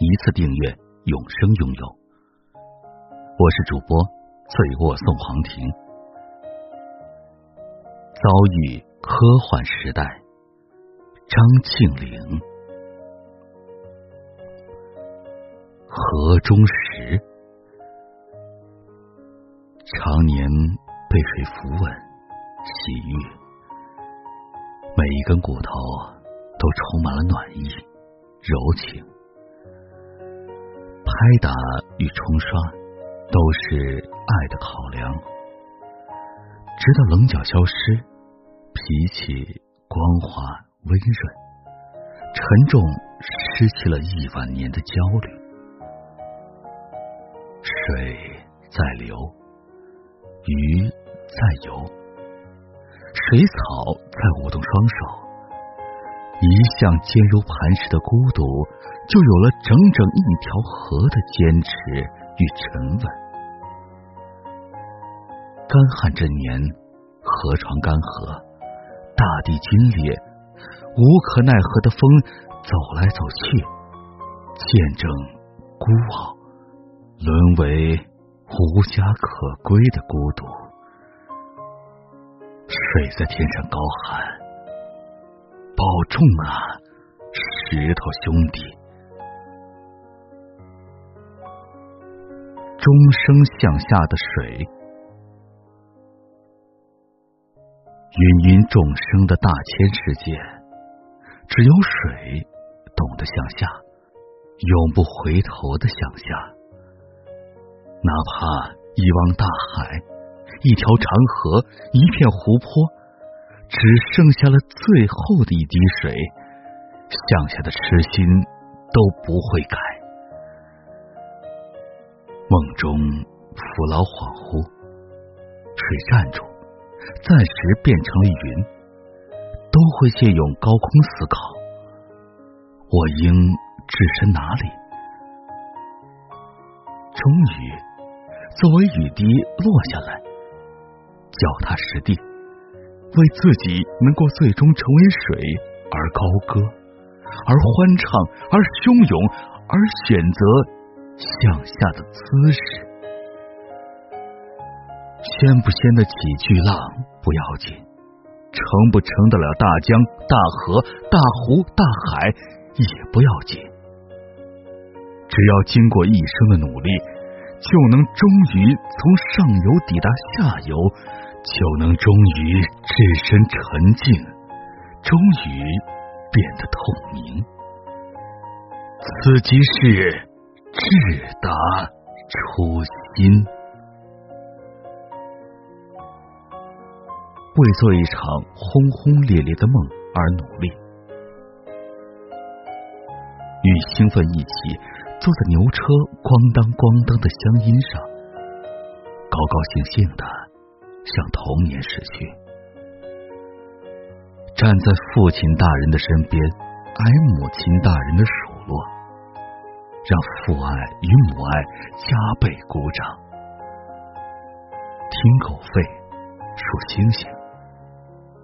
一次订阅，永生拥有。我是主播醉卧送黄庭，遭遇科幻时代，张庆龄，河中石，常年被水抚稳洗浴，每一根骨头都充满了暖意、柔情。拍打与冲刷都是爱的考量，直到棱角消失，脾气光滑温润，沉重失去了亿万年的焦虑。水在流，鱼在游，水草在舞动双手。一向坚如磐石的孤独，就有了整整一条河的坚持与沉稳。干旱这年，河床干涸，大地皲裂，无可奈何的风走来走去，见证孤傲沦为无家可归的孤独。水在天上高喊。保重啊，石头兄弟！钟声向下的水，芸芸众生的大千世界，只有水懂得向下，永不回头的向下。哪怕一汪大海，一条长河，一片湖泊。只剩下了最后的一滴水，向下的痴心都不会改。梦中扶老恍惚，水站住，暂时变成了云，都会借用高空思考：我应置身哪里？终于，作为雨滴落下来，脚踏实地。为自己能够最终成为水而高歌，而欢唱，而汹涌，而选择向下的姿势。掀不掀得起巨浪不要紧，成不成得了大江大河大湖大海也不要紧。只要经过一生的努力，就能终于从上游抵达下游。就能终于置身沉静，终于变得透明。此即是至达初心。为做一场轰轰烈烈的梦而努力，与兴奋一起坐在牛车咣当咣当的乡音上，高高兴兴的。向童年逝去，站在父亲大人的身边，挨母亲大人的数落，让父爱与母爱加倍鼓掌。听狗吠，数星星，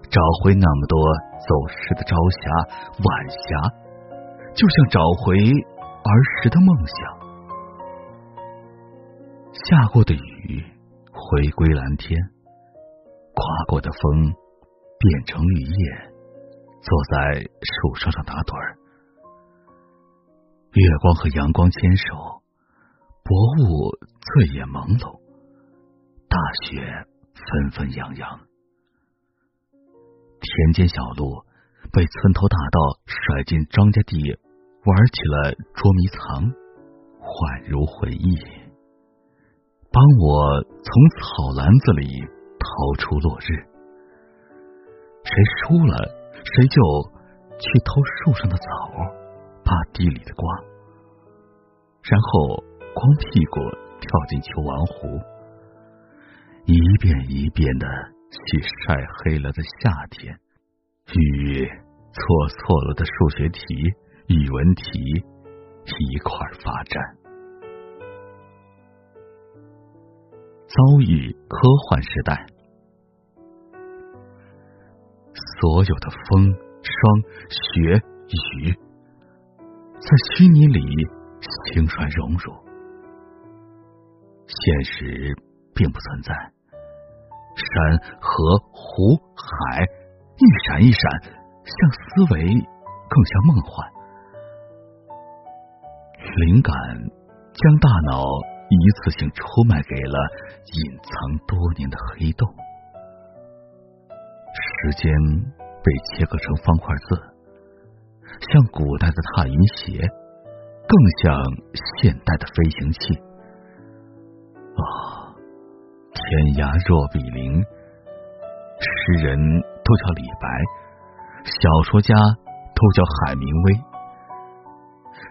找回那么多走失的朝霞晚霞，就像找回儿时的梦想。下过的雨，回归蓝天。刮过的风变成绿叶，坐在树梢上打盹儿。月光和阳光牵手，薄雾醉眼朦胧，大雪纷纷扬扬。田间小路被村头大盗甩进庄稼地，玩起了捉迷藏，宛如回忆。帮我从草篮子里。逃出落日，谁输了，谁就去偷树上的枣，扒地里的瓜。然后光屁股跳进球王湖，一遍一遍的去晒黑了的夏天，与做错了的数学题、语文题一块发展，遭遇科幻时代，所有的风、霜、雪、雨，在虚拟里。轻率荣辱，现实并不存在。山河湖海，一闪一闪，像思维，更像梦幻。灵感将大脑一次性出卖给了隐藏多年的黑洞。时间被切割成方块字，像古代的踏云鞋。更像现代的飞行器。啊，天涯若比邻，诗人都叫李白，小说家都叫海明威。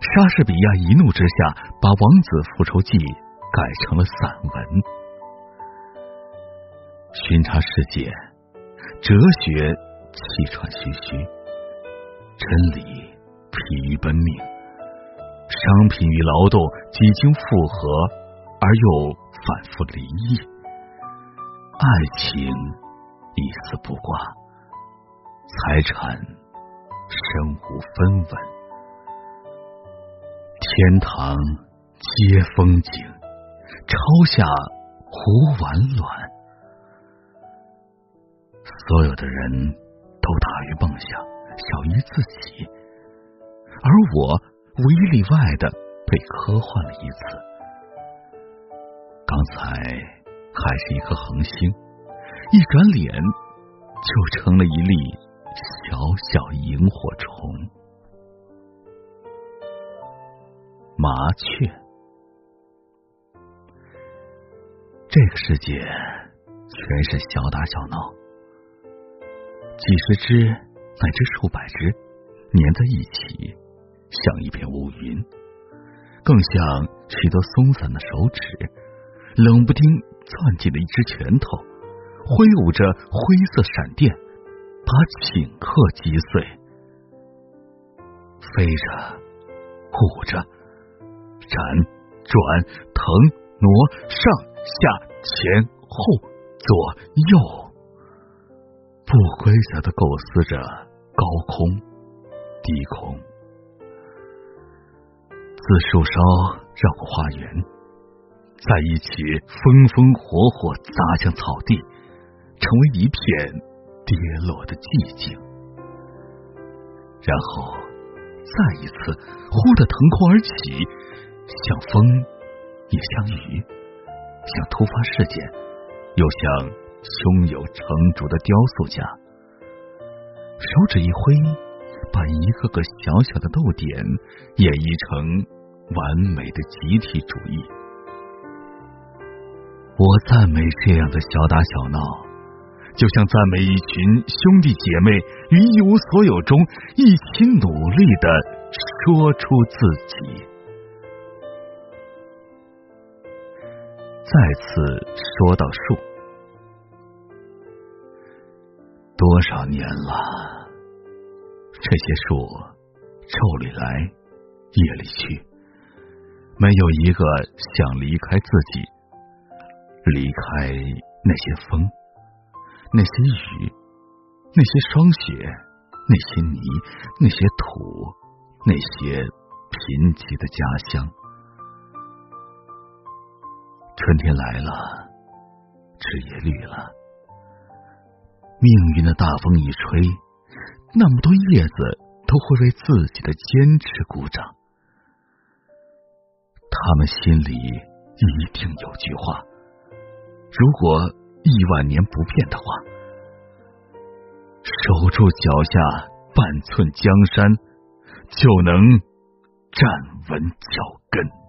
莎士比亚一怒之下，把《王子复仇记》改成了散文。巡查世界，哲学气喘吁吁，真理疲于奔命。商品与劳动几经复合，而又反复离异；爱情一丝不挂，财产身无分文。天堂皆风景，朝下胡玩卵。所有的人都大于梦想，小于自己，而我。无一例外的被科幻了一次。刚才还是一颗恒星，一转脸就成了一粒小小萤火虫。麻雀，这个世界全是小打小闹，几十只乃至数百只粘在一起。像一片乌云，更像许多松散的手指，冷不丁攥紧了一只拳头，挥舞着灰色闪电，把顷刻击碎。飞着，舞着，闪转腾挪，上下前后左右，不规则的构思着高空、低空。自树梢绕过花园，在一起风风火火砸向草地，成为一片跌落的寂静。然后再一次忽的腾空而起，像风，也像雨，像突发事件，又像胸有成竹的雕塑家，手指一挥。把一个个小小的逗点演绎成完美的集体主义。我赞美这样的小打小闹，就像赞美一群兄弟姐妹于一无所有中一起努力的说出自己。再次说到树，多少年了？这些树，昼里来，夜里去，没有一个想离开自己，离开那些风，那些雨，那些霜雪，那些泥，那些土，那些贫瘠的家乡。春天来了，枝叶绿了，命运的大风一吹。那么多叶子都会为自己的坚持鼓掌，他们心里一定有句话：如果亿万年不变的话，守住脚下半寸江山，就能站稳脚跟。